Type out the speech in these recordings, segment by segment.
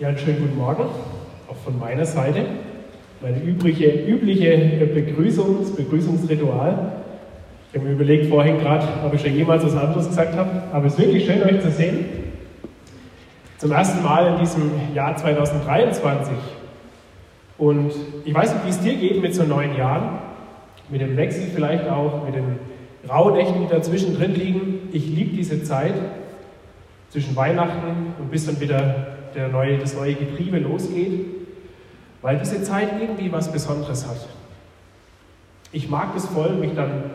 Ja, einen schönen guten Morgen, auch von meiner Seite. Meine übliche, übliche Begrüßung, das Begrüßungsritual. Ich habe mir überlegt vorhin gerade, ob ich schon jemals was anderes gesagt habe, aber es ist wirklich schön, euch zu sehen. Zum ersten Mal in diesem Jahr 2023. Und ich weiß nicht, wie es dir geht mit so neuen Jahren, mit dem Wechsel vielleicht auch, mit den Rauhnächten, die dazwischen drin liegen. Ich liebe diese Zeit zwischen Weihnachten und bis dann wieder der neue, das neue Getriebe losgeht, weil diese Zeit irgendwie was Besonderes hat. Ich mag es voll, mich dann einen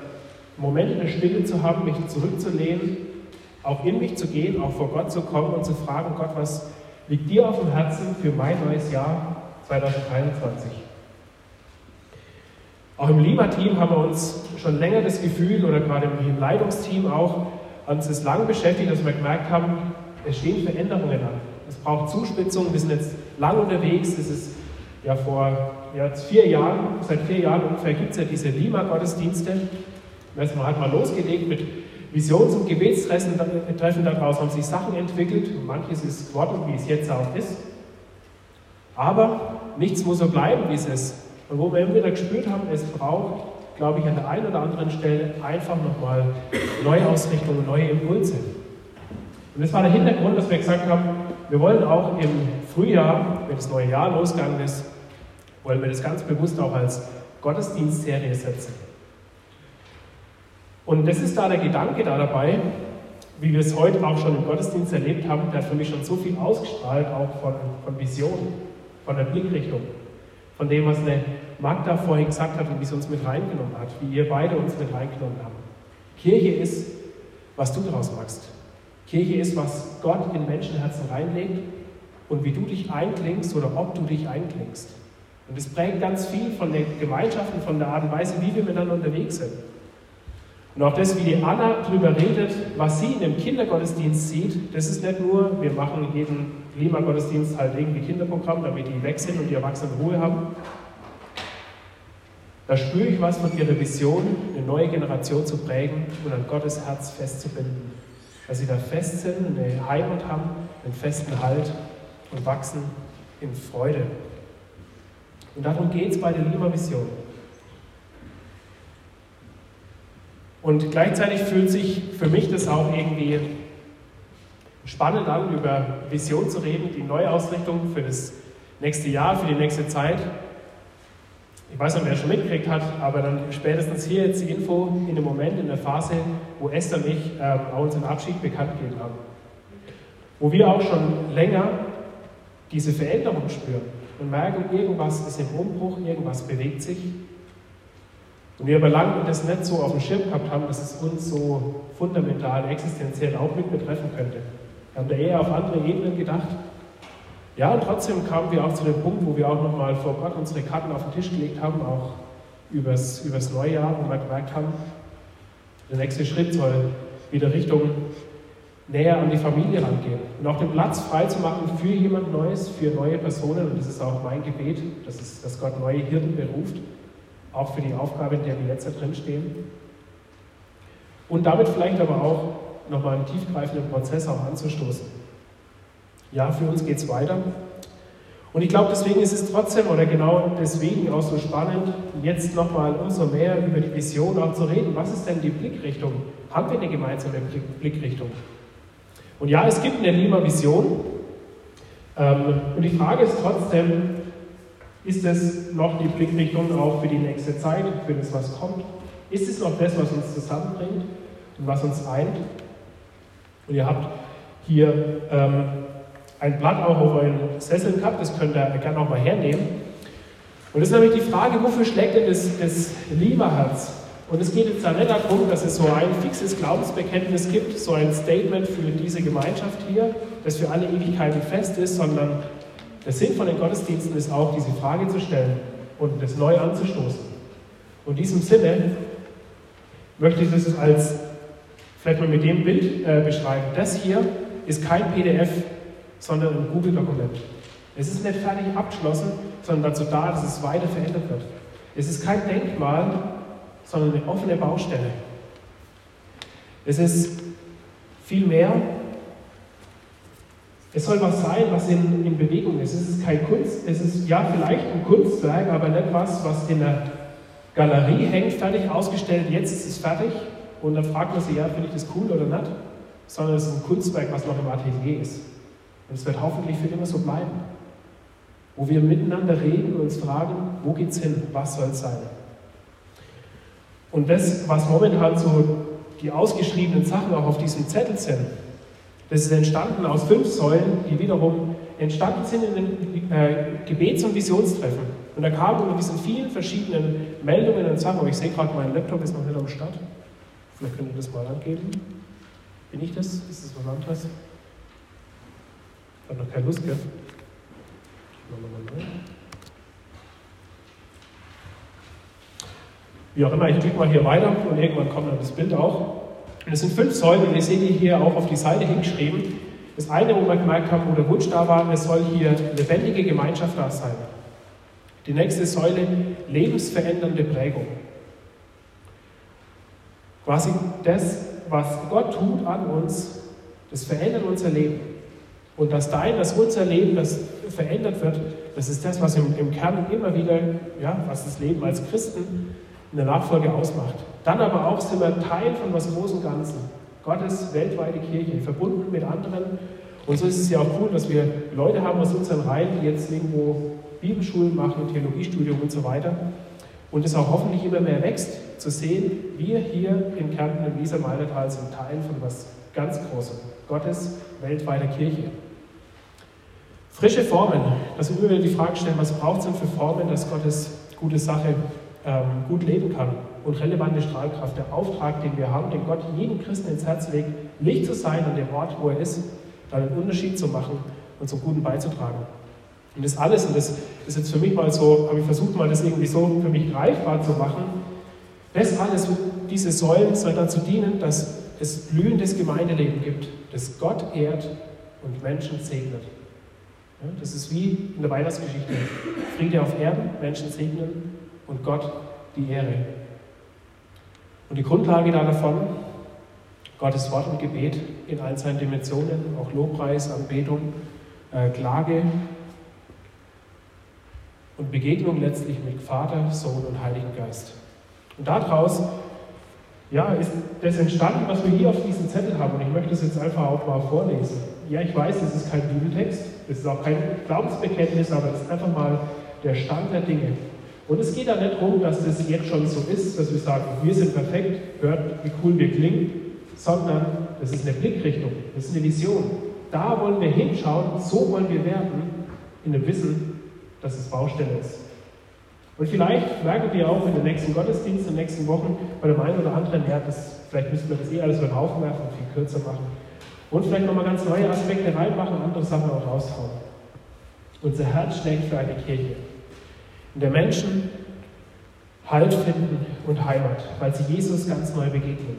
Moment der Stille zu haben, mich zurückzulehnen, auch in mich zu gehen, auch vor Gott zu kommen und zu fragen, Gott, was liegt dir auf dem Herzen für mein neues Jahr 2023? Auch im Lima-Team haben wir uns schon länger das Gefühl, oder gerade im Leitungsteam auch, uns ist lang beschäftigt, dass wir gemerkt haben, es stehen Veränderungen an. Es braucht Zuspitzung. Wir sind jetzt lang unterwegs. Es ist ja vor ja, vier Jahren, seit vier Jahren ungefähr gibt es ja diese Lima-Gottesdienste. Man hat mal losgelegt mit Visions- und Gebetstreffen daraus, haben sich Sachen entwickelt. Manches ist geworden, wie es jetzt auch ist. Aber nichts muss so bleiben, wie es ist. Und wo wir immer wieder gespürt haben, es braucht, glaube ich, an der einen oder anderen Stelle einfach nochmal Neuausrichtungen, neue Impulse. Und das war der Hintergrund, dass wir gesagt haben, wir wollen auch im Frühjahr, wenn das neue Jahr losgegangen ist, wollen wir das ganz bewusst auch als Gottesdienstserie setzen. Und das ist da der Gedanke da dabei, wie wir es heute auch schon im Gottesdienst erlebt haben, der hat für mich schon so viel ausgestrahlt, auch von, von Vision, von der Blickrichtung, von dem, was eine Magda vorhin gesagt hat und wie sie uns mit reingenommen hat, wie ihr beide uns mit reingenommen habt. Kirche ist, was du daraus machst. Kirche ist, was Gott in Menschenherzen reinlegt und wie du dich einklingst oder ob du dich einklingst. Und es prägt ganz viel von den Gemeinschaften, von der Art und Weise, wie wir miteinander unterwegs sind. Und auch das, wie die Anna darüber redet, was sie in dem Kindergottesdienst sieht, das ist nicht nur, wir machen jeden Klimagottesdienst halt irgendwie Kinderprogramm, damit die weg sind und die Erwachsenen Ruhe haben. Da spüre ich was von ihrer Vision, eine neue Generation zu prägen und an Gottes Herz festzubinden dass sie da fest sind, eine Heimat haben, einen festen Halt und wachsen in Freude. Und darum geht es bei der Lima-Mission. Und gleichzeitig fühlt sich für mich das auch irgendwie spannend an, über Vision zu reden, die Neuausrichtung für das nächste Jahr, für die nächste Zeit ich weiß nicht, wer schon mitgekriegt hat, aber dann spätestens hier jetzt die Info in dem Moment, in der Phase, wo Esther und ich ähm, auch unseren Abschied bekannt gegeben haben. Wo wir auch schon länger diese Veränderung spüren und merken, irgendwas ist im Umbruch, irgendwas bewegt sich. Und wir aber lange das nicht so auf dem Schirm gehabt haben, dass es uns so fundamental, existenziell auch mit betreffen könnte. Wir haben da eher auf andere Ebenen gedacht ja, und trotzdem kamen wir auch zu dem Punkt, wo wir auch nochmal vor Gott unsere Karten auf den Tisch gelegt haben, auch übers, übers Neujahr, wo wir gemerkt haben, der nächste Schritt soll wieder Richtung näher an die Familie rangehen und auch den Platz frei zu machen für jemand Neues, für neue Personen. Und das ist auch mein Gebet, dass, es, dass Gott neue Hirten beruft, auch für die Aufgabe, in der wir jetzt da drin stehen. Und damit vielleicht aber auch nochmal einen tiefgreifenden Prozess auch anzustoßen. Ja, für uns geht es weiter. Und ich glaube, deswegen ist es trotzdem oder genau deswegen auch so spannend, jetzt nochmal umso mehr über die Vision auch zu reden. Was ist denn die Blickrichtung? Haben wir eine gemeinsame Blickrichtung? Und ja, es gibt eine Lima-Vision. Ähm, und die Frage ist trotzdem, ist es noch die Blickrichtung auch für die nächste Zeit, für das, was kommt? Ist es noch das, was uns zusammenbringt und was uns eint? Und ihr habt hier ähm, ein Blatt auch auf euren Sesseln gehabt, das könnt ihr gerne auch mal hernehmen. Und das ist nämlich die Frage, wofür schlägt denn das, das Lieberherz? Und es geht jetzt da nicht darum, dass es so ein fixes Glaubensbekenntnis gibt, so ein Statement für diese Gemeinschaft hier, das für alle Ewigkeiten fest ist, sondern der Sinn von den Gottesdiensten ist auch, diese Frage zu stellen und das neu anzustoßen. Und in diesem Sinne möchte ich das als, vielleicht mal mit dem Bild äh, beschreiben. Das hier ist kein PDF, sondern ein Google-Dokument. Es ist nicht fertig abgeschlossen, sondern dazu da, dass es weiter verändert wird. Es ist kein Denkmal, sondern eine offene Baustelle. Es ist viel mehr. Es soll was sein, was in, in Bewegung Es ist kein Kunst, es ist ja vielleicht ein Kunstwerk, aber nicht was, was in der Galerie hängt, fertig ausgestellt, jetzt ist es fertig. Und dann fragt man sich, ja, finde ich das cool oder nicht? Sondern es ist ein Kunstwerk, was noch im Atelier ist. Und es wird hoffentlich für immer so bleiben. Wo wir miteinander reden und uns fragen, wo geht's hin? Was soll es sein? Und das, was momentan so die ausgeschriebenen Sachen auch auf diesem Zettel sind, das ist entstanden aus fünf Säulen, die wiederum entstanden sind in den äh, Gebets- und Visionstreffen. Und da kamen unter diesen vielen verschiedenen Meldungen und Sachen, aber ich sehe gerade, mein Laptop ist noch nicht am Start. Vielleicht könnt ihr das mal angeben. Bin ich das? Ist das was anderes? Ich habe noch keine Lust, gell? Wie auch immer, ich klicke mal hier weiter und irgendwann kommt dann das Bild auch. Und es sind fünf Säulen und ihr seht die hier auch auf die Seite hingeschrieben. Das eine, wo wir gemerkt haben, wo der Wunsch da war, es soll hier lebendige Gemeinschaft da sein. Die nächste Säule, lebensverändernde Prägung. Quasi das, was Gott tut an uns, das verändert unser Leben. Und das Dein, das unser Leben, das verändert wird, das ist das, was im, im Kern immer wieder, ja, was das Leben als Christen in der Nachfolge ausmacht. Dann aber auch sind wir Teil von was Großen Ganzen. Gottes weltweite Kirche, verbunden mit anderen. Und so ist es ja auch cool, dass wir Leute haben aus unseren Reihen, die jetzt irgendwo Bibelschulen machen, Theologiestudium und so weiter. Und es auch hoffentlich immer mehr wächst, zu sehen, wir hier in Kärnten im Wieser-Maldertal sind Teil von was ganz Großem, Gottes weltweiter Kirche. Frische Formen, dass wir immer wieder die Frage stellen, was braucht es denn für Formen, dass Gottes gute Sache ähm, gut leben kann und relevante Strahlkraft. Der Auftrag, den wir haben, den Gott jedem Christen ins Herz legt, Licht zu sein an dem Ort, wo er ist, da einen Unterschied zu machen und zum Guten beizutragen. Und das alles, und das ist jetzt für mich mal so, habe ich versucht mal das irgendwie so für mich greifbar zu machen, das alles, diese Säulen soll dazu dienen, dass es blühendes Gemeindeleben gibt, das Gott ehrt und Menschen segnet. Das ist wie in der Weihnachtsgeschichte. Friede auf Erden, Menschen segnen und Gott die Ehre. Und die Grundlage davon, Gottes Wort und Gebet in all seinen Dimensionen, auch Lobpreis, Anbetung, äh, Klage und Begegnung letztlich mit Vater, Sohn und Heiligen Geist. Und daraus ja, ist das entstanden, was wir hier auf diesem Zettel haben. Und ich möchte das jetzt einfach auch mal vorlesen. Ja, ich weiß, es ist kein Bibeltext, es ist auch kein Glaubensbekenntnis, aber es ist einfach mal der Stand der Dinge. Und es geht da nicht darum, dass das jetzt schon so ist, dass wir sagen, wir sind perfekt, hört, wie cool wir klingen, sondern das ist eine Blickrichtung, das ist eine Vision. Da wollen wir hinschauen, so wollen wir werden, in dem Wissen, dass es Baustelle ist. Und vielleicht merken wir auch in den nächsten Gottesdiensten, in den nächsten Wochen bei dem einen oder anderen, ja, das, vielleicht müssen wir das eh alles über den Haufen werfen und viel kürzer machen. Und vielleicht nochmal ganz neue Aspekte reinmachen, andere Sachen auch raushauen. Unser Herz schlägt für eine Kirche, in der Menschen Halt finden und Heimat, weil sie Jesus ganz neu begegnen.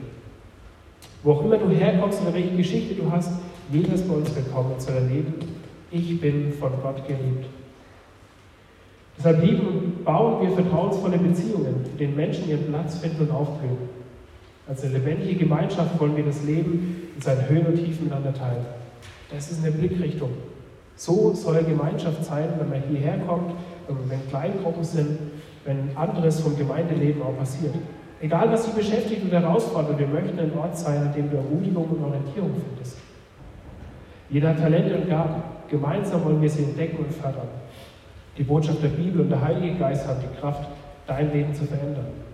Wo auch immer du herkommst oder welche Geschichte du hast, jeder ist bei uns willkommen zu erleben, ich bin von Gott geliebt. Deshalb lieben und bauen wir vertrauensvolle Beziehungen, in denen Menschen ihren Platz finden und aufblühen. Als eine lebendige Gemeinschaft wollen wir das Leben in seinen Höhen und Tiefen miteinander teilen. Das ist eine Blickrichtung. So soll Gemeinschaft sein, wenn man hierher kommt, wenn Kleingruppen sind, wenn anderes vom Gemeindeleben auch passiert. Egal, was Sie beschäftigt und herausfordert, wir möchten ein Ort sein, an dem du Ermutigung und Orientierung findest. Jeder hat Talente und Gaben. Gemeinsam wollen wir sie entdecken und fördern. Die Botschaft der Bibel und der Heilige Geist haben die Kraft, dein Leben zu verändern.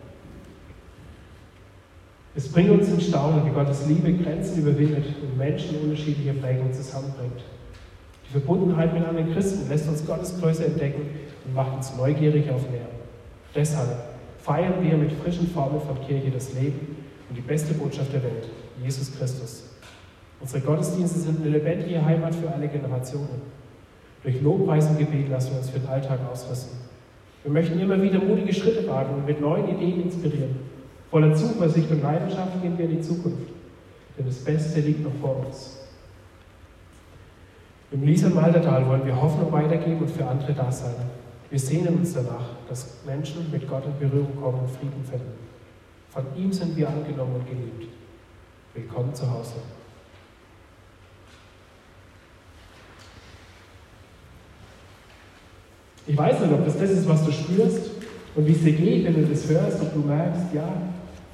Es bringt uns in Staunen, wie Gottes Liebe Grenzen überwindet und Menschen unterschiedlicher Prägungen zusammenbringt. Die Verbundenheit mit anderen Christen lässt uns Gottes Größe entdecken und macht uns neugierig auf mehr. Deshalb feiern wir mit frischen Formen von Kirche das Leben und die beste Botschaft der Welt, Jesus Christus. Unsere Gottesdienste sind eine lebendige Heimat für alle Generationen. Durch Lobpreis und Gebet lassen wir uns für den Alltag ausrüsten. Wir möchten immer wieder mutige Schritte wagen und mit neuen Ideen inspirieren. Voller Zuversicht und Leidenschaft gehen wir in die Zukunft. Denn das Beste liegt noch vor uns. Im Lies- und Maltertal wollen wir Hoffnung weitergeben und für andere da sein. Wir sehnen uns danach, dass Menschen mit Gott in Berührung kommen und Frieden finden. Von ihm sind wir angenommen und geliebt. Willkommen zu Hause. Ich weiß nicht, ob das das ist, was du spürst und wie es dir geht, wenn du das hörst und du merkst, ja,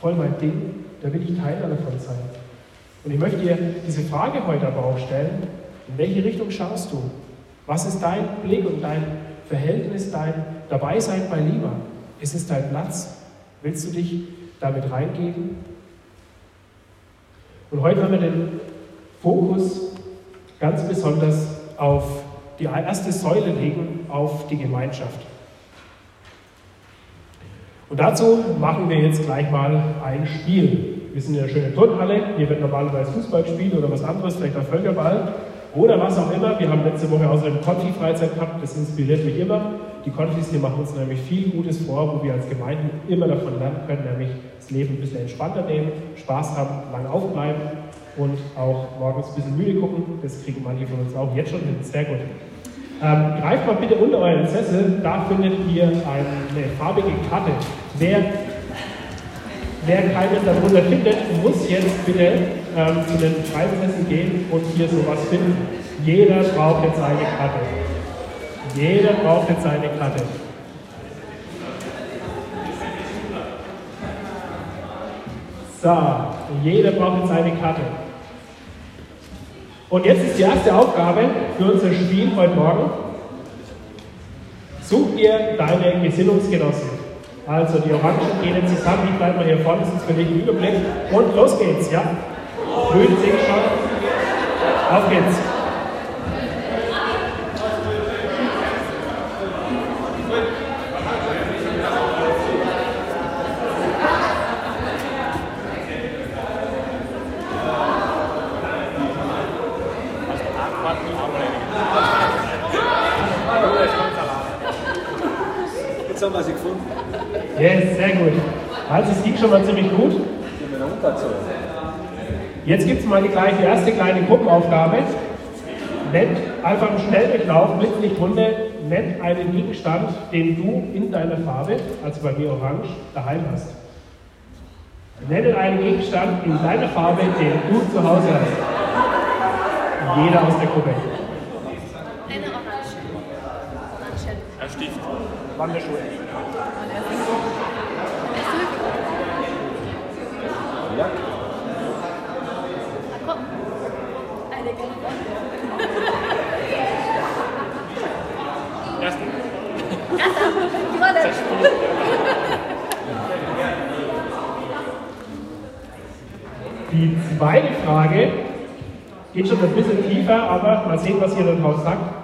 voll mein Ding, da will ich Teil davon sein. Und ich möchte dir diese Frage heute aber auch stellen, in welche Richtung schaust du? Was ist dein Blick und dein Verhältnis, dein Dabeisein bei Lieber? Ist es dein Platz? Willst du dich damit reingeben? Und heute haben wir den Fokus ganz besonders auf die erste Säule legen, auf die Gemeinschaft. Und dazu machen wir jetzt gleich mal ein Spiel. Wir sind in einer schönen Turnhalle, hier wird normalerweise Fußball gespielt oder was anderes, vielleicht auch Völkerball oder was auch immer. Wir haben letzte Woche außerdem Konfi-Freizeit gehabt, das inspiriert mich immer. Die Konfis hier machen uns nämlich viel Gutes vor, wo wir als Gemeinden immer davon lernen können, nämlich das Leben ein bisschen entspannter nehmen, Spaß haben, lang aufbleiben und auch morgens ein bisschen müde gucken. Das kriegen manche von uns auch jetzt schon hin. Sehr gut. Ähm, greift mal bitte unter euren Sessel, da findet ihr eine farbige Karte. Wer, wer keine darunter findet, muss jetzt bitte ähm, zu den Freisessel gehen und hier sowas finden. Jeder braucht jetzt eine Karte. Jeder braucht jetzt eine Karte. So, jeder braucht jetzt eine Karte. Und jetzt ist die erste Aufgabe für unser Spiel heute Morgen. Such dir deine Gesinnungsgenossen. Also die Orangen gehen jetzt zusammen, ich bleibe mal hier vorne, sonst verliere ich den Überblick. Und los geht's, ja. Grün ich schon. Auf geht's. Yes, sehr gut. Also es ging schon mal ziemlich gut. Jetzt gibt es mal die gleiche erste kleine Gruppenaufgabe. Nennt einfach im Schnelldurchlauf, Blitzlichtrunde, nennt einen Gegenstand, den du in deiner Farbe, also bei mir orange, daheim hast. Nenne einen Gegenstand in deiner Farbe, den du zu Hause hast. Jeder aus der Gruppe. Eine Orange. Orange. Ein Stift. Wanderschuhe. Ja. Komm. Eine. Ersten. Die Rolle. Die zweite Frage geht schon ein bisschen tiefer, aber mal sehen, was ihr da draus sagt,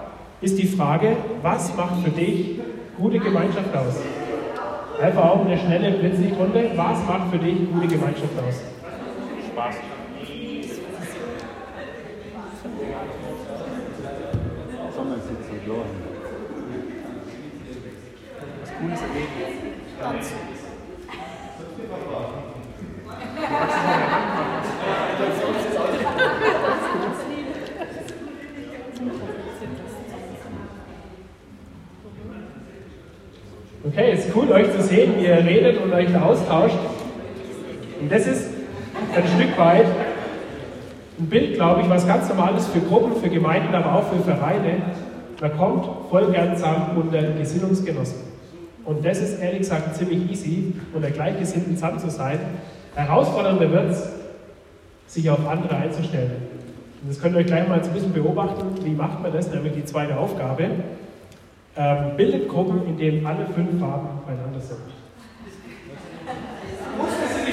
ist die Frage, was macht für dich gute Gemeinschaft aus? Einfach auch eine schnelle Blitzlichtrunde. Was macht für dich gute Gemeinschaft aus? Spaß. Sommersitze, klar. Was Cooles erleben. Tanzen. Okay, ist cool, euch zu sehen, wie ihr redet und euch austauscht. Und das ist ein Stück weit ein Bild, glaube ich, was ganz normal ist für Gruppen, für Gemeinden, aber auch für Vereine. Man kommt voll gern zusammen unter Gesinnungsgenossen. Und das ist ehrlich gesagt ziemlich easy, unter Gleichgesinnten zusammen zu sein. Herausfordernder wird es, sich auf andere einzustellen. Und das könnt ihr euch gleich mal ein bisschen beobachten. Wie macht man das? Nämlich die zweite Aufgabe. Ähm, bildet Gruppen, in denen alle fünf Farben beieinander sind. Okay,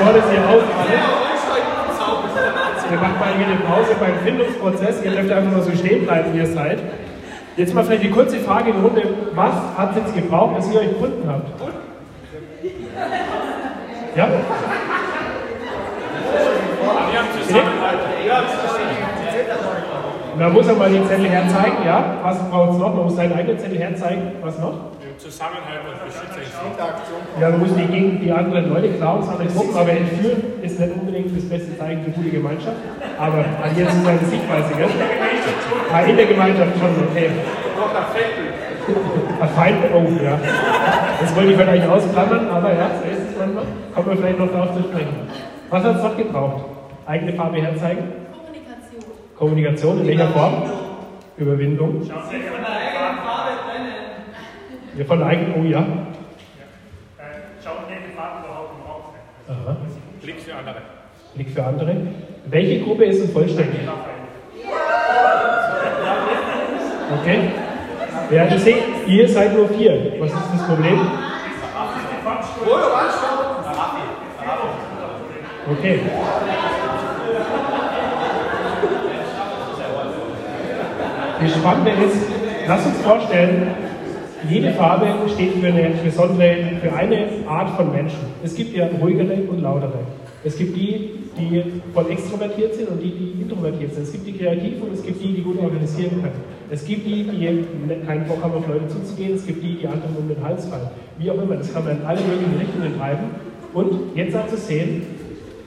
bevor das hier aufmacht, wir machen mal hier eine Pause beim Findungsprozess. Ihr dürft einfach mal so stehen bleiben, wie ihr seid. Jetzt mal vielleicht die kurze Frage in die Runde. Was hat es jetzt gebraucht, dass ihr euch gefunden habt? Ja? Man muss mal die Zettel herzeigen, ja? Was braucht es noch? Man muss seinen eigenen Zettel herzeigen. Was noch? Zusammenhalt und Beschützung. Ja, man muss nicht gegen die anderen Leute klauen, sondern Gruppen, aber entführen ist nicht unbedingt das beste Zeichen für gute Gemeinschaft. Aber an jetzt ist eine Sichtweise, gell? Ah, in der Gemeinschaft schon, okay. Ein Feind, oh ja. Das wollte ich vielleicht ausklammern, aber ja, so ist es manchmal. Kommen wir vielleicht noch darauf zu sprechen. Was hat es noch gebraucht? Eigene Farbe herzeigen? Kommunikation. Kommunikation in welcher Form? Überwindung. Ja, von eigen, oh ja. Schaut, welche Farben überhaupt im Raum sind. Aha. Blick für andere. Blick für andere. Welche Gruppe ist denn vollständig? Okay. Ja, ihr seht, ihr seid nur vier. Was ist das Problem? Okay. Das Spannende ist, lasst uns vorstellen, jede Farbe steht für eine besondere, für eine Art von Menschen. Es gibt ja ruhigere und lautere. Es gibt die, die voll extrovertiert sind und die, die introvertiert sind. Es gibt die Kreativen und es gibt die, die gut organisieren können. Es gibt die, die keinen Bock haben, auf Leute zuzugehen. Es gibt die, die anderen um den Hals fallen. Wie auch immer, das kann man in alle möglichen Richtungen treiben. Und jetzt auch zu sehen,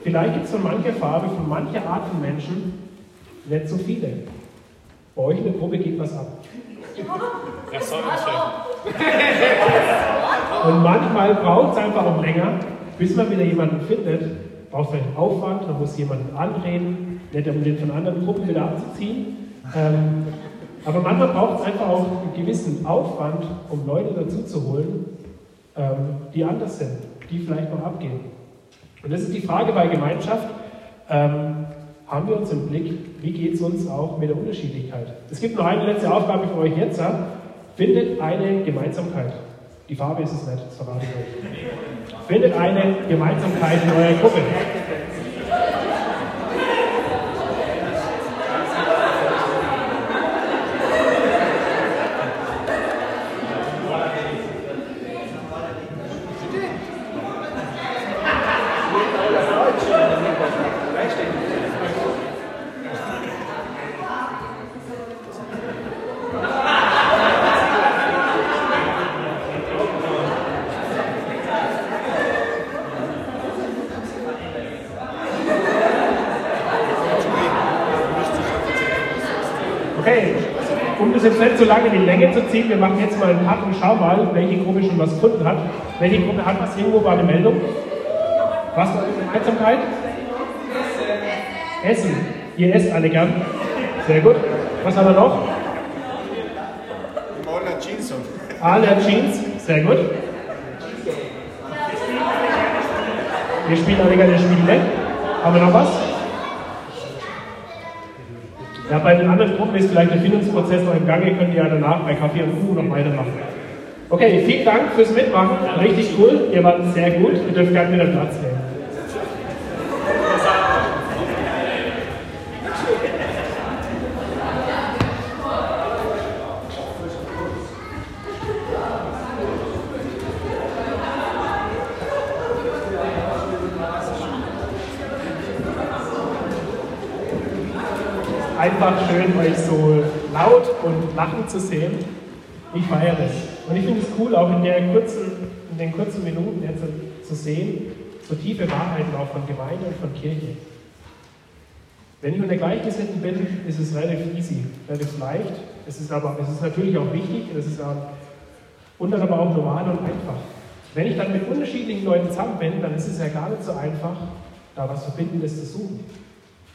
vielleicht gibt es von mancher Farbe, von mancher Art von Menschen nicht so viele. Bei euch in der Gruppe geht was ab. Das soll schön. Und manchmal braucht es einfach auch länger, bis man wieder jemanden findet. Braucht vielleicht einen Aufwand, man muss jemanden anreden, nicht um den von anderen Gruppen wieder abzuziehen. Ähm, aber manchmal braucht es einfach auch einen gewissen Aufwand, um Leute dazu zu holen, ähm, die anders sind, die vielleicht noch abgehen. Und das ist die Frage bei Gemeinschaft. Ähm, haben wir uns im Blick, wie geht es uns auch mit der Unterschiedlichkeit? Es gibt noch eine letzte Aufgabe für euch jetzt. Findet eine Gemeinsamkeit. Die Farbe ist es nicht, das verrate ich euch. Findet eine Gemeinsamkeit in eurer Gruppe. Okay, das jetzt nicht so lange in die Länge zu ziehen, wir machen jetzt mal einen Cut und schauen mal, welche Gruppe schon was gefunden hat. Welche Gruppe hat was? Irgendwo war eine Meldung. Was war die Gemeinsamkeit? Essen. Ihr esst alle gern. Sehr gut. Was haben wir noch? Moller Jeanson. Alle Jeans. Sehr gut. Wir spielen alle gerne Spiele. Haben wir noch was? Ja, bei den anderen Gruppen ist vielleicht der Findungsprozess noch im Gange, könnt ihr ja danach bei Kaffee und Kuchen noch weitermachen. Okay, vielen Dank fürs Mitmachen, richtig cool, ihr wart sehr gut, ihr dürft gerne wieder Platz nehmen. Einfach schön, euch so laut und lachend zu sehen. Ich feiere es. Und ich finde es cool, auch in, kurzen, in den kurzen Minuten jetzt zu sehen, so tiefe Wahrheiten auch von Gemeinde und von Kirche. Wenn ich unter Gleichgesinnten bin, ist es relativ easy, relativ leicht. Es ist aber es ist natürlich auch wichtig, es ist auch, und dann aber auch normal und einfach. Wenn ich dann mit unterschiedlichen Leuten zusammen bin, dann ist es ja gar nicht so einfach, da was Verbindendes zu suchen.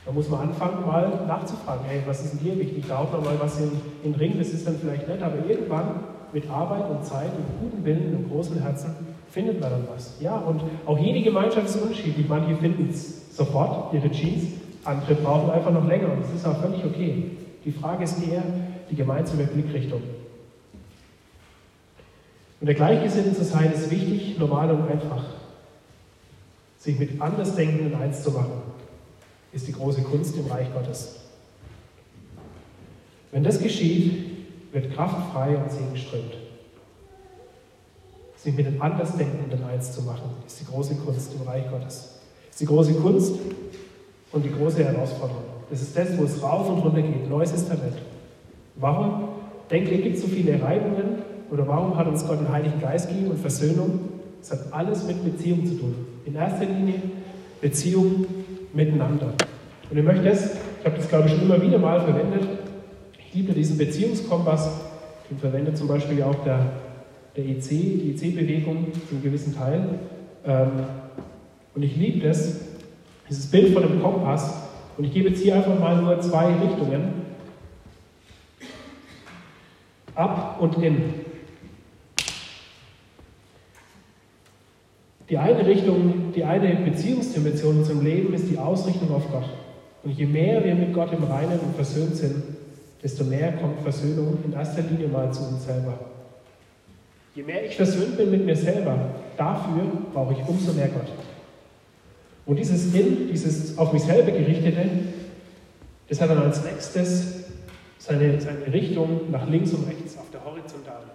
Da muss man anfangen, mal nachzufragen, hey, was ist denn dir wichtig? Da haut man mal was in, den Ring, das ist dann vielleicht nett, aber irgendwann mit Arbeit und Zeit und gutem Willen und großem Herzen findet man dann was. Ja, und auch jede Gemeinschaft ist unterschiedlich. Manche finden es sofort, ihre Jeans, andere brauchen einfach noch länger und das ist auch völlig okay. Die Frage ist eher die gemeinsame Blickrichtung. Und der Gleichgesinnten zu sein ist wichtig, normal und einfach. Sich mit Andersdenkenden eins zu machen ist die große Kunst im Reich Gottes. Wenn das geschieht, wird Kraft frei und Segen strömt. Sich mit den Andersdenkenden eins zu machen, ist die große Kunst im Reich Gottes. Ist die große Kunst und die große Herausforderung. Das ist das, wo es rauf und runter geht. Neues Testament. Warum, denke ich, gibt es so viele Reibungen? Oder warum hat uns Gott den Heiligen Geist gegeben und Versöhnung? Es hat alles mit Beziehung zu tun. In erster Linie Beziehung miteinander. Und ich möchte das, ich habe das glaube ich schon immer wieder mal verwendet, ich liebe diesen Beziehungskompass, den verwendet zum Beispiel auch der, der EC, die EC-Bewegung zum gewissen Teil. Ähm, und ich liebe das, dieses Bild von dem Kompass. Und ich gebe jetzt hier einfach mal nur zwei Richtungen. Ab und in. Die eine Richtung, die eine Beziehungsdimension zum Leben ist die Ausrichtung auf Gott. Und je mehr wir mit Gott im Reinen und versöhnt sind, desto mehr kommt Versöhnung in erster Linie mal zu uns selber. Je mehr ich versöhnt bin mit mir selber, dafür brauche ich umso mehr Gott. Und dieses In, dieses auf mich selber gerichtete, das hat dann als nächstes seine, seine Richtung nach links und rechts auf der Horizontalen.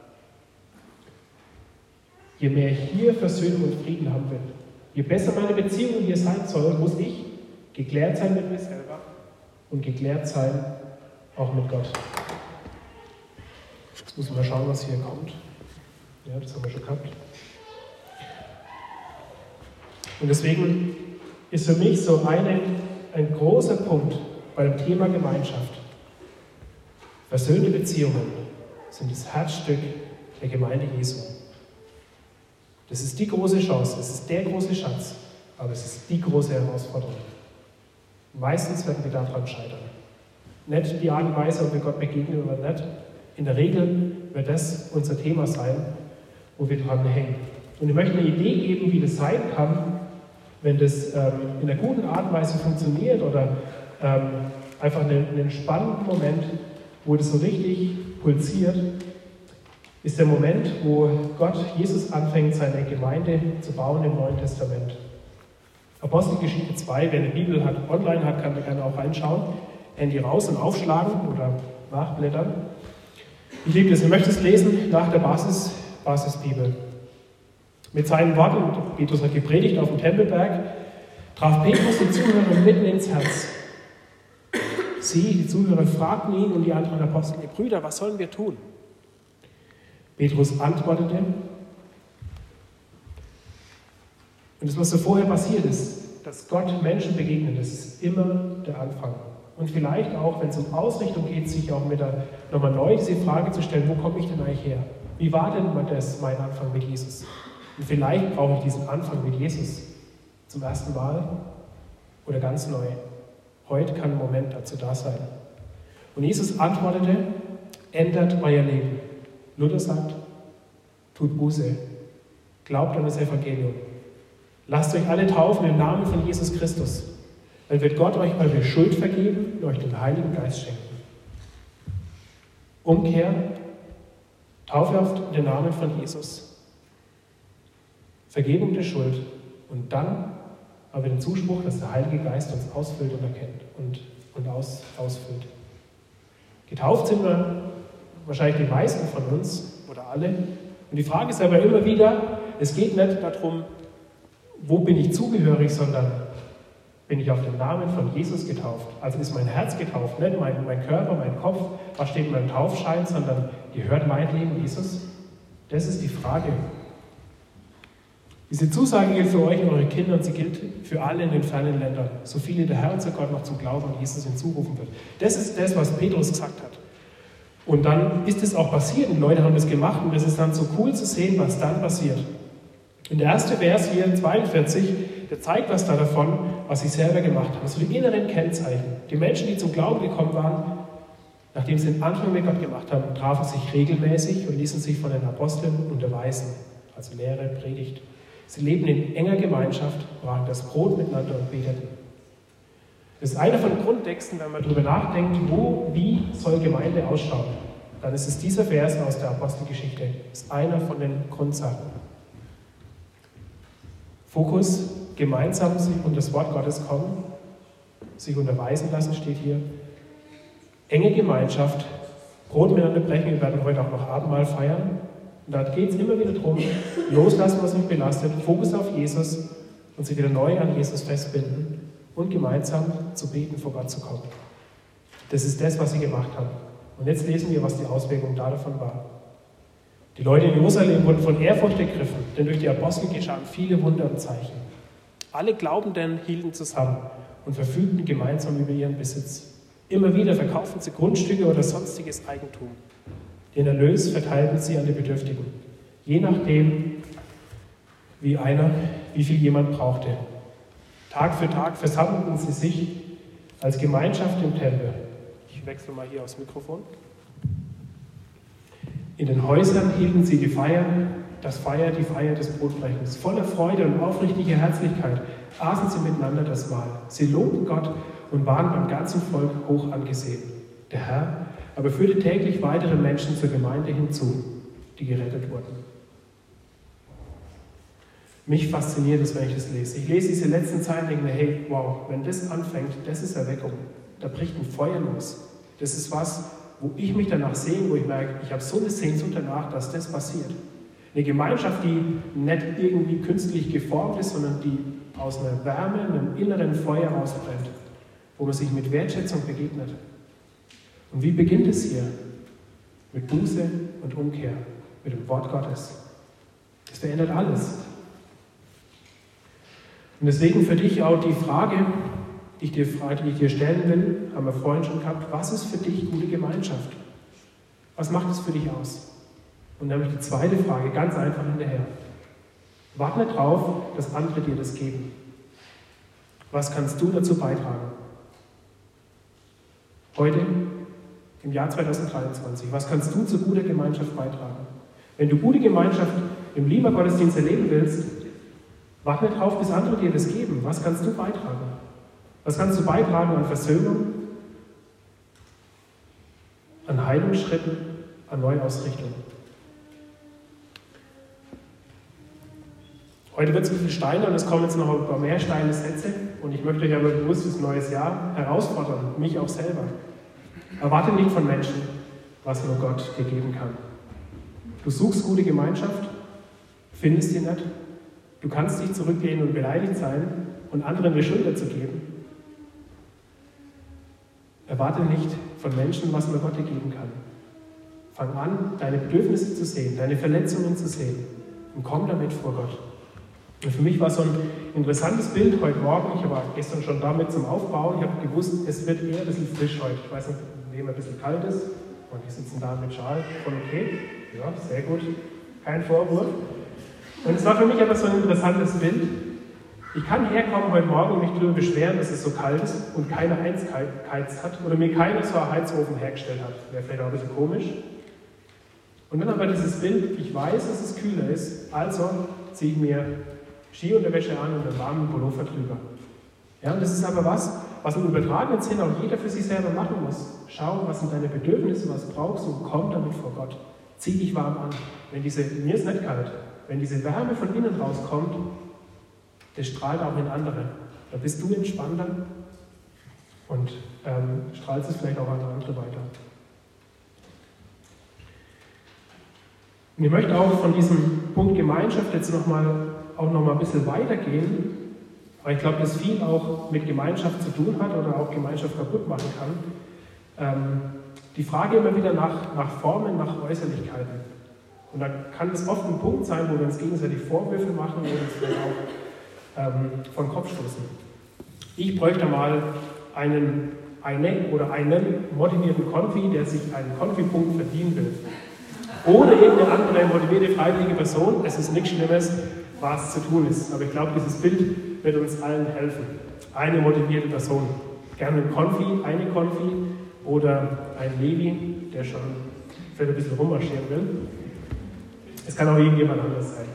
Je mehr ich hier Versöhnung und Frieden haben will, je besser meine Beziehung hier sein soll, muss ich geklärt sein mit mir selber und geklärt sein auch mit Gott. Jetzt müssen wir schauen, was hier kommt. Ja, das haben wir schon gehabt. Und deswegen ist für mich so eine, ein großer Punkt beim Thema Gemeinschaft. Versöhnte Beziehungen sind das Herzstück der Gemeinde Jesu. Das ist die große Chance, das ist der große Schatz, aber es ist die große Herausforderung. Meistens werden wir daran scheitern. Nicht die Art und Weise, ob wir Gott begegnen oder nicht. In der Regel wird das unser Thema sein, wo wir dran hängen. Und ich möchte eine Idee geben, wie das sein kann, wenn das ähm, in einer guten Art und Weise funktioniert oder ähm, einfach einen, einen spannenden Moment, wo das so richtig pulsiert, ist der Moment, wo Gott, Jesus anfängt, seine Gemeinde zu bauen im Neuen Testament. Apostelgeschichte 2, wer eine Bibel hat, online hat, kann da gerne auch reinschauen. Handy raus und aufschlagen oder nachblättern. Ich liebe das, ich möchte es lesen nach der Basis, Basisbibel. Mit seinen Worten, Petrus hat gepredigt auf dem Tempelberg, traf Petrus die Zuhörer mitten ins Herz. Sie, die Zuhörer, fragten ihn und die anderen Apostel, ihr Brüder, was sollen wir tun? Petrus antwortete, und das, was so vorher passiert ist, dass Gott Menschen begegnet, das ist immer der Anfang. Und vielleicht auch, wenn es um Ausrichtung geht, sich auch wieder nochmal neu diese Frage zu stellen, wo komme ich denn eigentlich her? Wie war denn das, mein Anfang mit Jesus? Und vielleicht brauche ich diesen Anfang mit Jesus zum ersten Mal oder ganz neu. Heute kann ein Moment dazu da sein. Und Jesus antwortete, ändert euer Leben. Luther sagt, tut Buße, glaubt an das Evangelium. Lasst euch alle taufen im Namen von Jesus Christus. Dann wird Gott euch eure Schuld vergeben und euch den Heiligen Geist schenken. Umkehr, Taufe auf den Namen von Jesus, Vergebung der Schuld und dann haben wir den Zuspruch, dass der Heilige Geist uns ausfüllt und erkennt und, und aus, ausfüllt. Getauft sind wir wahrscheinlich die meisten von uns oder alle. Und die Frage ist aber immer wieder, es geht nicht darum, wo bin ich zugehörig, sondern bin ich auf den Namen von Jesus getauft. Also ist mein Herz getauft, nicht mein, mein Körper, mein Kopf, was steht in meinem Taufschein, sondern gehört mein Leben Jesus? Das ist die Frage. Diese Zusage gilt für euch und eure Kinder und sie gilt für alle in den fernen Ländern, so viele der Herr unser Gott noch zum Glauben an Jesus hinzurufen wird. Das ist das, was Petrus gesagt hat. Und dann ist es auch passiert und Leute haben es gemacht und es ist dann so cool zu sehen, was dann passiert. Und der erste Vers hier in 42, der zeigt was da davon, was sie selber gemacht haben. So die inneren Kennzeichen. Die Menschen, die zum Glauben gekommen waren, nachdem sie den Anfang mit Gott gemacht haben, trafen sich regelmäßig und ließen sich von den Aposteln unterweisen, also Lehre, Predigt. Sie lebten in enger Gemeinschaft, brachen das Brot miteinander und beteten. Das ist einer von den Grundtexten, wenn man darüber nachdenkt, wo, wie soll Gemeinde ausschauen. Dann ist es dieser Vers aus der Apostelgeschichte. Das ist einer von den Grundsachen. Fokus, gemeinsam und das Wort Gottes kommen, sich unterweisen lassen, steht hier. Enge Gemeinschaft, Brot miteinander brechen. Wir werden heute auch noch Abendmahl feiern. Und da geht es immer wieder darum, loslassen, was mich belastet, Fokus auf Jesus und sich wieder neu an Jesus festbinden und gemeinsam zu beten, vor Gott zu kommen. Das ist das, was sie gemacht haben. Und jetzt lesen wir, was die Auswirkung davon war. Die Leute in Jerusalem wurden von Ehrfurcht ergriffen, denn durch die Apostel geschahen viele Wunder und Zeichen. Alle Glaubenden hielten zusammen und verfügten gemeinsam über ihren Besitz. Immer wieder verkauften sie Grundstücke oder sonstiges Eigentum. Den Erlös verteilten sie an die Bedürftigen, je nachdem, wie einer, wie viel jemand brauchte. Tag für Tag versammelten sie sich als Gemeinschaft im Tempel. Ich wechsle mal hier aufs Mikrofon. In den Häusern hielten sie die Feier, das Feier, die Feier des Brotbrechens. Voller Freude und aufrichtiger Herzlichkeit aßen sie miteinander das Mahl. Sie lobten Gott und waren beim ganzen Volk hoch angesehen. Der Herr aber führte täglich weitere Menschen zur Gemeinde hinzu, die gerettet wurden. Mich fasziniert es, wenn ich das lese. Ich lese diese letzten Zeilen und denke mir, hey, wow, wenn das anfängt, das ist Erweckung. Da bricht ein Feuer los. Das ist was, wo ich mich danach sehe, wo ich merke, ich habe so eine Sehnsucht danach, dass das passiert. Eine Gemeinschaft, die nicht irgendwie künstlich geformt ist, sondern die aus einer Wärme, einem inneren Feuer ausbrennt, wo man sich mit Wertschätzung begegnet. Und wie beginnt es hier? Mit Buße und Umkehr, mit dem Wort Gottes. Das verändert alles. Und deswegen für dich auch die Frage, die ich, dir, die ich dir stellen will, haben wir vorhin schon gehabt, was ist für dich gute Gemeinschaft? Was macht es für dich aus? Und dann habe ich die zweite Frage ganz einfach hinterher. Warte drauf, dass andere dir das geben. Was kannst du dazu beitragen? Heute im Jahr 2023? Was kannst du zu guter Gemeinschaft beitragen? Wenn du gute Gemeinschaft im Lieber Gottesdienst erleben willst, warte nicht drauf, bis andere dir das geben. Was kannst du beitragen? Was kannst du beitragen an Versöhnung, an Heilungsschritten, an Neuausrichtung? Heute wird es ein bisschen steiner und es kommen jetzt noch ein paar mehr steile Sätze. Und ich möchte euch aber bewusst fürs neues Jahr herausfordern, mich auch selber. Erwarte nicht von Menschen, was nur Gott dir geben kann. Du suchst gute Gemeinschaft, findest sie nicht. Du kannst dich zurücklehnen und beleidigt sein und anderen die Schuld zu geben. Erwarte nicht von Menschen, was nur Gott dir geben kann. Fang an, deine Bedürfnisse zu sehen, deine Verletzungen zu sehen und komm damit vor Gott. Und für mich war so ein interessantes Bild heute Morgen. Ich war gestern schon damit zum Aufbauen. Ich habe gewusst, es wird eher ein bisschen frisch heute. Ich weiß nicht, wem ein bisschen kalt ist. Und die sitzen da mit Schal. Voll okay. Ja, sehr gut. Kein Vorwurf. Und es war für mich aber so ein interessantes Bild. Ich kann herkommen heute Morgen und mich darüber beschweren, dass es so kalt ist und keiner eingeheizt hat oder mir keiner so einen Heizofen hergestellt hat. Wäre vielleicht auch ein bisschen komisch. Und dann aber dieses Bild, ich weiß, dass es kühler ist, also ziehe ich mir Skiunterwäsche an und einen warmen Pullover drüber. Ja, und das ist aber was, was im übertragenen Sinn auch jeder für sich selber machen muss. Schau, was sind deine Bedürfnisse, was brauchst du und komm damit vor Gott. Zieh dich warm an. Wenn diese, mir ist nicht kalt, wenn diese Wärme von innen rauskommt, das strahlt auch in andere. Da bist du entspannter und ähm, strahlst es vielleicht auch an andere weiter. Und ich möchte auch von diesem Punkt Gemeinschaft jetzt nochmal auch noch mal ein bisschen weitergehen, weil ich glaube, dass viel auch mit Gemeinschaft zu tun hat oder auch Gemeinschaft kaputt machen kann. Ähm, die Frage immer wieder nach, nach Formen, nach Äußerlichkeiten. Und da kann es oft ein Punkt sein, wo wir uns gegenseitig Vorwürfe machen oder uns vielleicht auch ähm, von Kopf stoßen. Ich bräuchte mal einen, eine oder einen motivierten Konfi, der sich einen Konfi-Punkt verdienen will. Oder irgendeine andere motivierte freiwillige Person. Es ist nichts Schlimmes, was zu tun ist. Aber ich glaube, dieses Bild wird uns allen helfen. Eine motivierte Person. Gerne ein Konfi, eine Konfi oder ein Levi, der schon vielleicht ein bisschen rummarschieren will. Es kann auch irgendjemand anderes sein.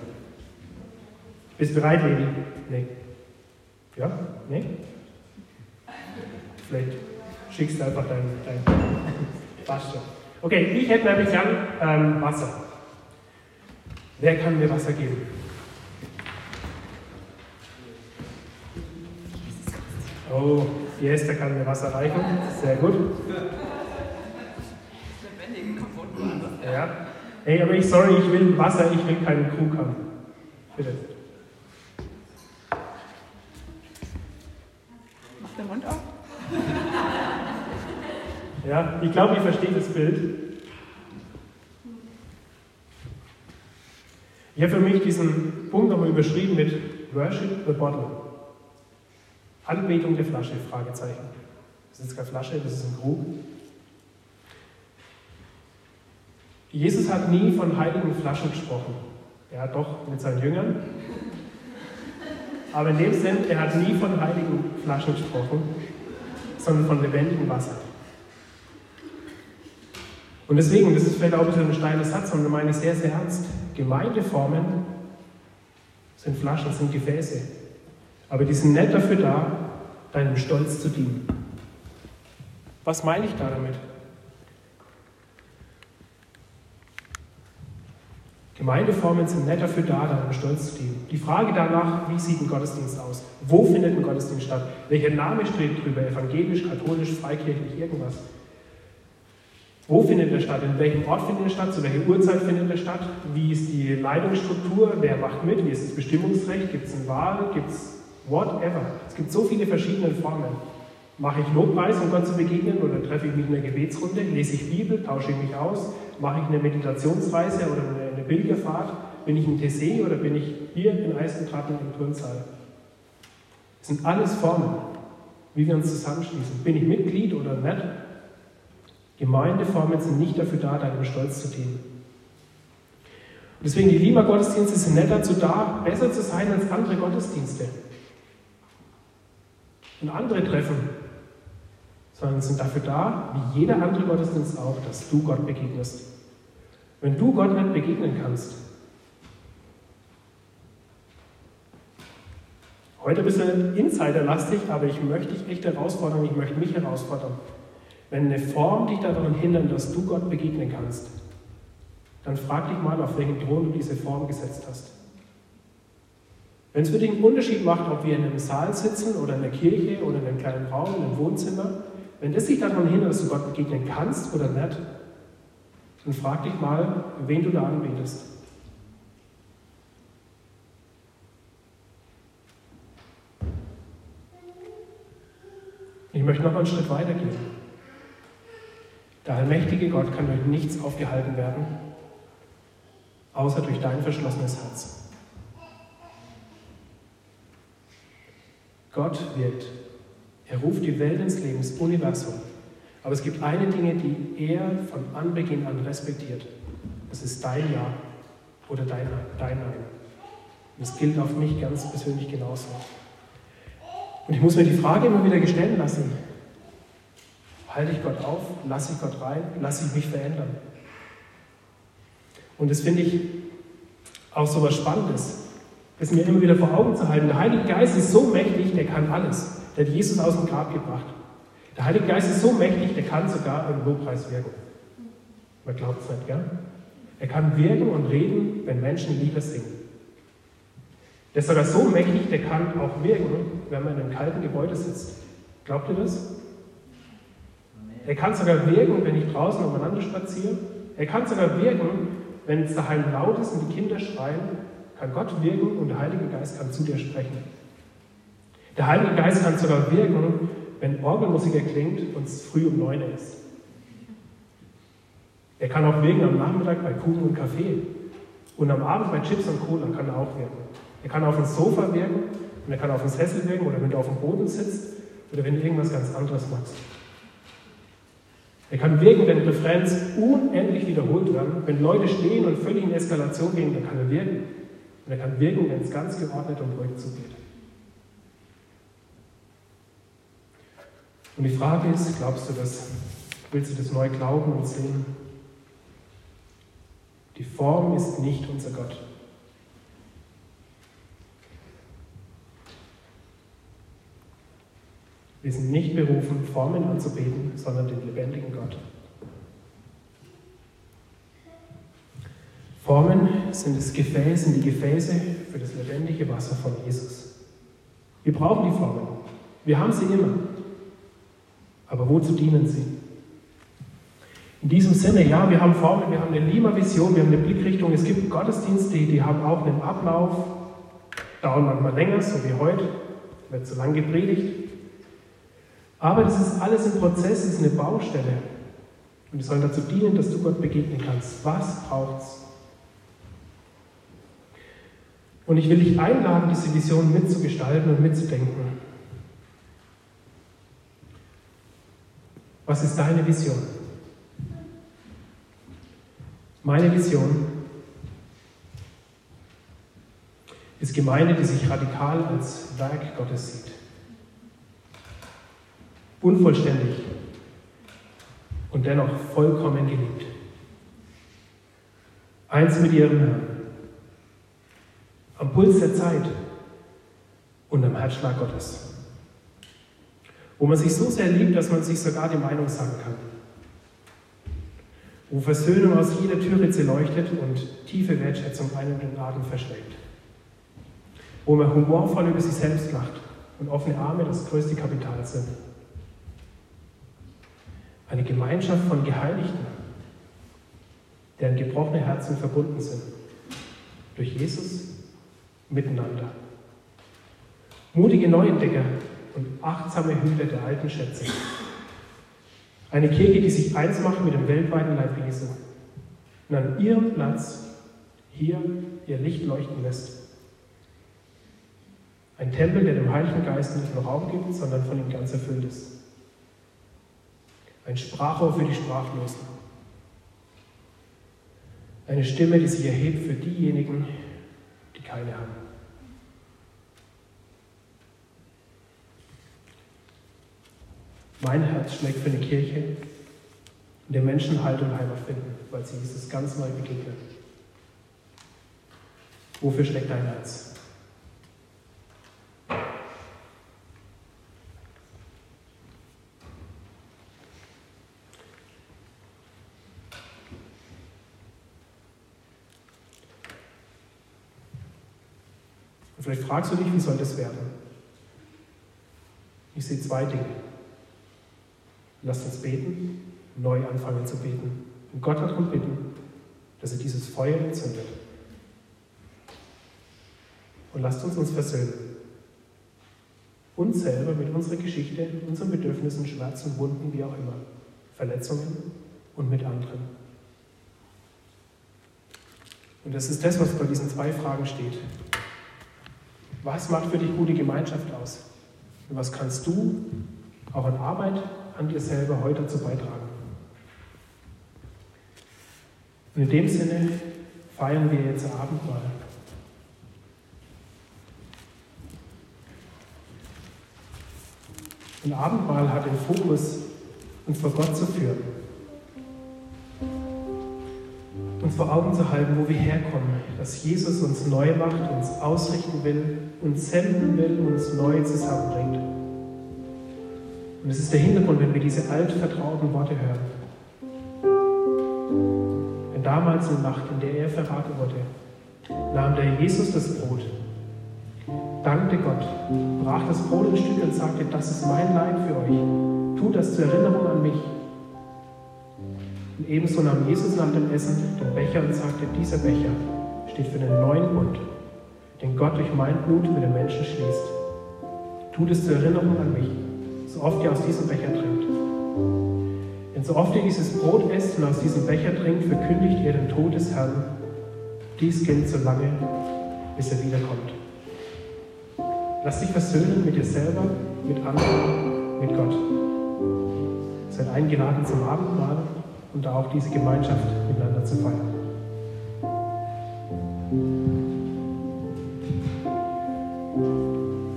Bist du bereit, Levi? Nee. Ja? Nee? Vielleicht schickst du einfach dein, dein Passt schon. Okay, ich hätte nämlich gern ähm, Wasser. Wer kann mir Wasser geben? Oh, die Esther kann mir Wasser reichen. Sehr gut. Ja. Hey, aber ich, sorry, ich will Wasser, ich will keinen Krug haben. Bitte. Mach den Mund auf. Ja, ich glaube, ihr versteht das Bild. Ich habe für mich diesen Punkt nochmal überschrieben mit Worship the Bottle. Anbetung der Flasche, Fragezeichen. Das ist keine Flasche, das ist ein Krug. Jesus hat nie von heiligen Flaschen gesprochen. Er hat doch mit seinen Jüngern. Aber in dem Sinn, er hat nie von heiligen Flaschen gesprochen, sondern von lebendigem Wasser. Und deswegen, das ist vielleicht auch ein bisschen ein steiler Satz, und meine ich sehr, sehr ernst. Gemeindeformen sind Flaschen, sind Gefäße. Aber die sind nicht dafür da, deinem Stolz zu dienen. Was meine ich da damit? Gemeindeformen sind nicht dafür da, deinem Stolz zu dienen. Die Frage danach, wie sieht ein Gottesdienst aus? Wo findet ein Gottesdienst statt? Welcher Name steht drüber? Evangelisch, katholisch, freikirchlich, irgendwas? Wo findet er statt? In welchem Ort findet er statt? Zu welcher Uhrzeit findet er statt? Wie ist die Leitungsstruktur? Wer macht mit? Wie ist das Bestimmungsrecht? Gibt es eine Wahl? Gibt es whatever? Es gibt so viele verschiedene Formen. Mache ich Lobpreis, um Gott zu begegnen, oder treffe ich mich in einer Gebetsrunde? Lese ich Bibel? Tausche ich mich aus? Mache ich eine Meditationsreise oder eine Pilgerfahrt? Bin ich in TC oder bin ich hier in Eisentratten im Turnsaal? Das sind alles Formen, wie wir uns zusammenschließen. Bin ich Mitglied oder nicht? Gemeindeformen sind nicht dafür da, deinem Stolz zu dienen. Und deswegen, die Lima-Gottesdienste sind nicht dazu da, besser zu sein als andere Gottesdienste und andere Treffen, sondern sind dafür da, wie jeder andere Gottesdienst auch, dass du Gott begegnest. Wenn du Gott nicht begegnen kannst, heute ein bisschen insiderlastig, aber ich möchte dich echt herausfordern, ich möchte mich herausfordern. Wenn eine Form dich daran hindert, dass du Gott begegnen kannst, dann frag dich mal, auf welchen Thron du diese Form gesetzt hast. Wenn es für dich einen Unterschied macht, ob wir in einem Saal sitzen oder in der Kirche oder in einem kleinen Raum, in einem Wohnzimmer, wenn das dich daran hindert, dass du Gott begegnen kannst oder nicht, dann frag dich mal, wen du da anbetest. Ich möchte noch einen Schritt weiter gehen. Der allmächtige Gott kann durch nichts aufgehalten werden, außer durch dein verschlossenes Herz. Gott wirkt. Er ruft die Welt ins Leben, das Universum. Aber es gibt eine Dinge, die er von Anbeginn an respektiert. Das ist dein Ja oder dein, Nein. Und das gilt auf mich ganz persönlich genauso. Und ich muss mir die Frage immer wieder gestellt lassen, halte ich Gott auf, lasse ich Gott rein, lasse ich mich verändern? Und das finde ich auch so was Spannendes, es mir immer wieder vor Augen zu halten. Der Heilige Geist ist so mächtig, der kann alles. Der hat Jesus aus dem Grab gebracht. Der Heilige Geist ist so mächtig, der kann sogar im Lobpreis wirken. Man glaubt es nicht, gell? Er kann wirken und reden, wenn Menschen Lieder singen. Der ist sogar so mächtig, der kann auch wirken, wenn man in einem kalten Gebäude sitzt. Glaubt ihr das? Er kann sogar wirken, wenn ich draußen umeinander spaziere. Er kann sogar wirken, wenn es daheim laut ist und die Kinder schreien, kann Gott wirken und der Heilige Geist kann zu dir sprechen. Der Heilige Geist kann sogar wirken, wenn Orgelmusik erklingt und es früh um neun ist. Er kann auch wirken am Nachmittag bei Kuchen und Kaffee. Und am Abend bei Chips und Cola kann er auch wirken. Er kann auf dem Sofa wirken und er kann auf dem Sessel wirken oder wenn du auf dem Boden sitzt oder wenn du irgendwas ganz anderes machst. Er kann wirken, wenn Refrains unendlich wiederholt werden. Wenn Leute stehen und völlig in Eskalation gehen, dann kann er wirken. Und er kann wirken, wenn es ganz geordnet und ruhig zugeht. Und die Frage ist, glaubst du das? Willst du das neu glauben und sehen? Die Form ist nicht unser Gott. Wir sind nicht berufen, Formen anzubeten, sondern den lebendigen Gott. Formen sind das Gefäß, sind die Gefäße für das lebendige Wasser von Jesus. Wir brauchen die Formen. Wir haben sie immer. Aber wozu dienen sie? In diesem Sinne, ja, wir haben Formeln, wir haben eine Lima-Vision, wir haben eine Blickrichtung, es gibt Gottesdienste, die haben auch einen Ablauf, dauern manchmal länger, so wie heute, wird zu lang gepredigt. Aber das ist alles ein Prozess, es ist eine Baustelle. Und die sollen dazu dienen, dass du Gott begegnen kannst. Was braucht's? Und ich will dich einladen, diese Vision mitzugestalten und mitzudenken. Was ist deine Vision? Meine Vision ist Gemeinde, die sich radikal als Werk Gottes sieht. Unvollständig und dennoch vollkommen geliebt. Eins mit ihrem Herrn. Am Puls der Zeit und am Herzschlag Gottes. Wo man sich so sehr liebt, dass man sich sogar die Meinung sagen kann. Wo Versöhnung aus jeder Türritze leuchtet und tiefe Wertschätzung einen den Atem verschlägt. Wo man humorvoll über sich selbst lacht und offene Arme das größte Kapital sind. Eine Gemeinschaft von Geheiligten, deren gebrochene Herzen verbunden sind. Durch Jesus miteinander. Mutige Neuentdecker und achtsame Hüter der alten Schätze. Eine Kirche, die sich eins macht mit dem weltweiten Leib Jesu und an ihrem Platz hier ihr Licht leuchten lässt. Ein Tempel, der dem Heiligen Geist nicht nur Raum gibt, sondern von ihm ganz erfüllt ist. Ein Sprachrohr für die Sprachlosen. Eine Stimme, die sich erhebt für diejenigen, die keine haben. Mein Herz schlägt für eine Kirche, in der Menschen Halt und Heimat finden, weil sie Jesus ganz neu begegnen. Wofür schlägt dein Herz? Vielleicht fragst du dich, wie soll das werden? Ich sehe zwei Dinge. Lasst uns beten, neu anfangen zu beten. Und Gott darum bitten, dass er dieses Feuer entzündet. Und lasst uns uns versöhnen. Uns selber mit unserer Geschichte, unseren Bedürfnissen, Schmerzen, Wunden, wie auch immer. Verletzungen und mit anderen. Und das ist das, was bei diesen zwei Fragen steht. Was macht für dich gute Gemeinschaft aus? Und was kannst du auch an Arbeit an dir selber heute dazu beitragen? Und in dem Sinne feiern wir jetzt Abendmahl. Ein Abendmahl hat den Fokus, uns vor Gott zu führen. Uns vor Augen zu halten, wo wir herkommen, dass Jesus uns neu macht, uns ausrichten will, uns senden will, uns neu zusammenbringt. Und es ist der Hintergrund, wenn wir diese altvertrauten Worte hören. Denn damals in der Nacht, in der er verraten wurde, nahm der Jesus das Brot, dankte Gott, brach das Brot in Stücke und sagte, das ist mein Leib für euch. Tut das zur Erinnerung an mich. Und ebenso nahm Jesus nach dem Essen den Becher und sagte, dieser Becher steht für den neuen Bund, den Gott durch mein Blut mit den Menschen schließt. Tut es zur Erinnerung an mich, so oft ihr aus diesem Becher trinkt. Denn so oft ihr dieses Brot esst und aus diesem Becher trinkt, verkündigt ihr den Tod des Herrn. Dies gilt so lange, bis er wiederkommt. Lass dich versöhnen mit dir selber, mit anderen, mit Gott. Seid eingeladen zum Abendmahl und da auch diese Gemeinschaft miteinander zu feiern.